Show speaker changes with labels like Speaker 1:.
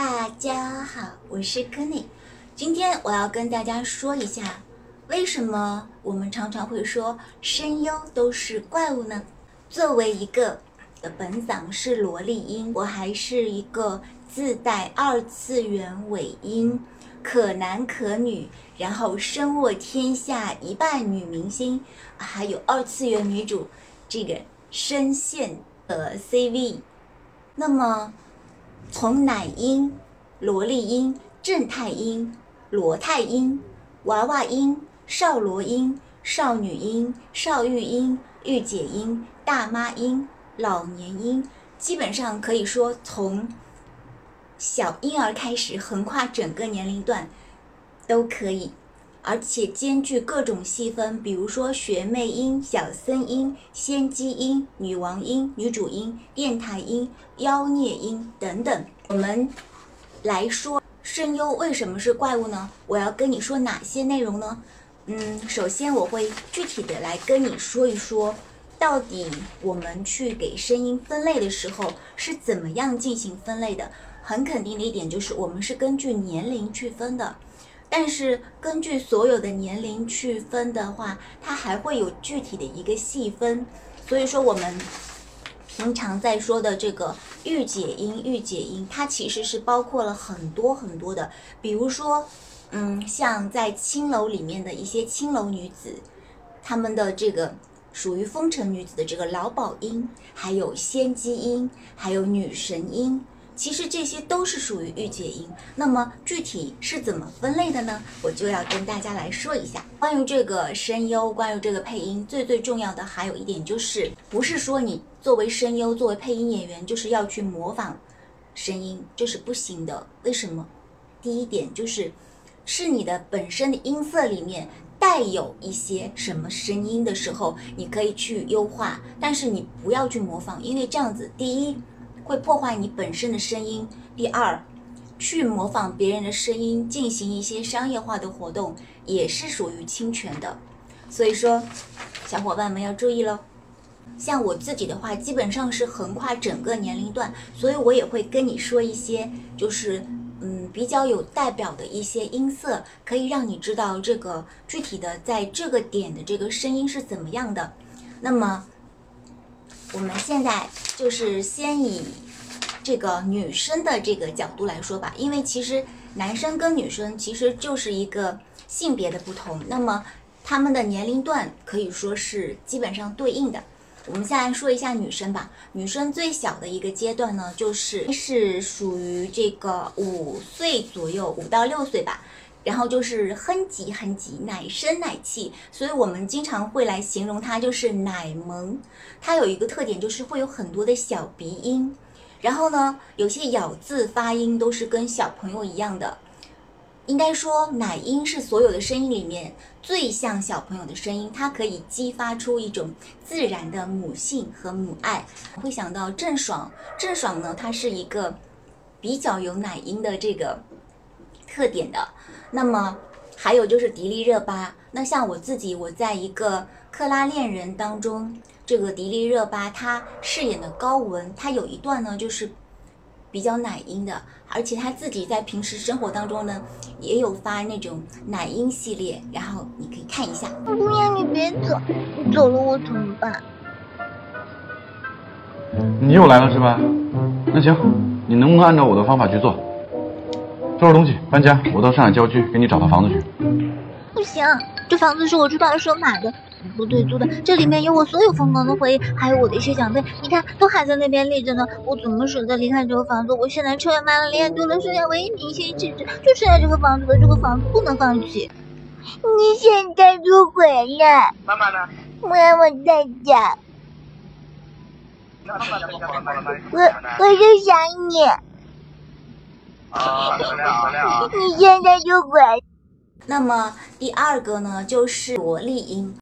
Speaker 1: 大家好，我是 Kenny。今天我要跟大家说一下，为什么我们常常会说声优都是怪物呢？作为一个的本嗓是萝莉音，我还是一个自带二次元尾音、可男可女，然后身卧天下一半女明星，还有二次元女主这个声线的 CV。那么。从奶音、萝莉音、正太音、萝太音、娃娃音、少萝音、少女音、少御音、御姐音、大妈音、老年音，基本上可以说从小婴儿开始，横跨整个年龄段都可以。而且兼具各种细分，比如说学妹音、小僧音、仙姬音、女王音、女主音、电台音、妖孽音等等。我们来说声优为什么是怪物呢？我要跟你说哪些内容呢？嗯，首先我会具体的来跟你说一说，到底我们去给声音分类的时候是怎么样进行分类的。很肯定的一点就是，我们是根据年龄去分的。但是根据所有的年龄去分的话，它还会有具体的一个细分。所以说我们平常在说的这个御姐音、御姐音，它其实是包括了很多很多的。比如说，嗯，像在青楼里面的一些青楼女子，她们的这个属于风尘女子的这个劳保音，还有仙姬音，还有女神音。其实这些都是属于御姐音，那么具体是怎么分类的呢？我就要跟大家来说一下。关于这个声优，关于这个配音，最最重要的还有一点就是，不是说你作为声优、作为配音演员，就是要去模仿声音，这是不行的。为什么？第一点就是，是你的本身的音色里面带有一些什么声音的时候，你可以去优化，但是你不要去模仿，因为这样子，第一。会破坏你本身的声音。第二，去模仿别人的声音进行一些商业化的活动，也是属于侵权的。所以说，小伙伴们要注意喽。像我自己的话，基本上是横跨整个年龄段，所以我也会跟你说一些，就是嗯比较有代表的一些音色，可以让你知道这个具体的在这个点的这个声音是怎么样的。那么。我们现在就是先以这个女生的这个角度来说吧，因为其实男生跟女生其实就是一个性别的不同，那么他们的年龄段可以说是基本上对应的。我们先来说一下女生吧，女生最小的一个阶段呢，就是是属于这个五岁左右，五到六岁吧。然后就是哼唧哼唧，奶声奶气，所以我们经常会来形容它，就是奶萌。它有一个特点，就是会有很多的小鼻音，然后呢，有些咬字发音都是跟小朋友一样的。应该说，奶音是所有的声音里面最像小朋友的声音，它可以激发出一种自然的母性和母爱。会想到郑爽，郑爽呢，她是一个比较有奶音的这个特点的。那么还有就是迪丽热巴，那像我自己，我在一个克拉恋人当中，这个迪丽热巴她饰演的高雯，她有一段呢就是比较奶音的，而且她自己在平时生活当中呢也有发那种奶音系列，然后你可以看一下。
Speaker 2: 姑娘，你别走，你走了我怎么办？
Speaker 3: 你又来了是吧？那行，你能不能按照我的方法去做？收拾东西，搬家。我到上海郊区给你找套房子去。
Speaker 2: 不行，这房子是我出道的时候买的，不对租的。这里面有我所有疯狂的回忆，还有我的一些奖杯，你看都还在那边立着呢。我怎么舍得离开这个房子？我现在车也卖了，脸也丢了，剩下唯一明星气质就剩下这个房子了。这个房子不能放弃。你现在就回来。妈妈呢？妈妈在家。我我就想你。你现在就滚。
Speaker 1: 那么第二个呢，就是萝莉音。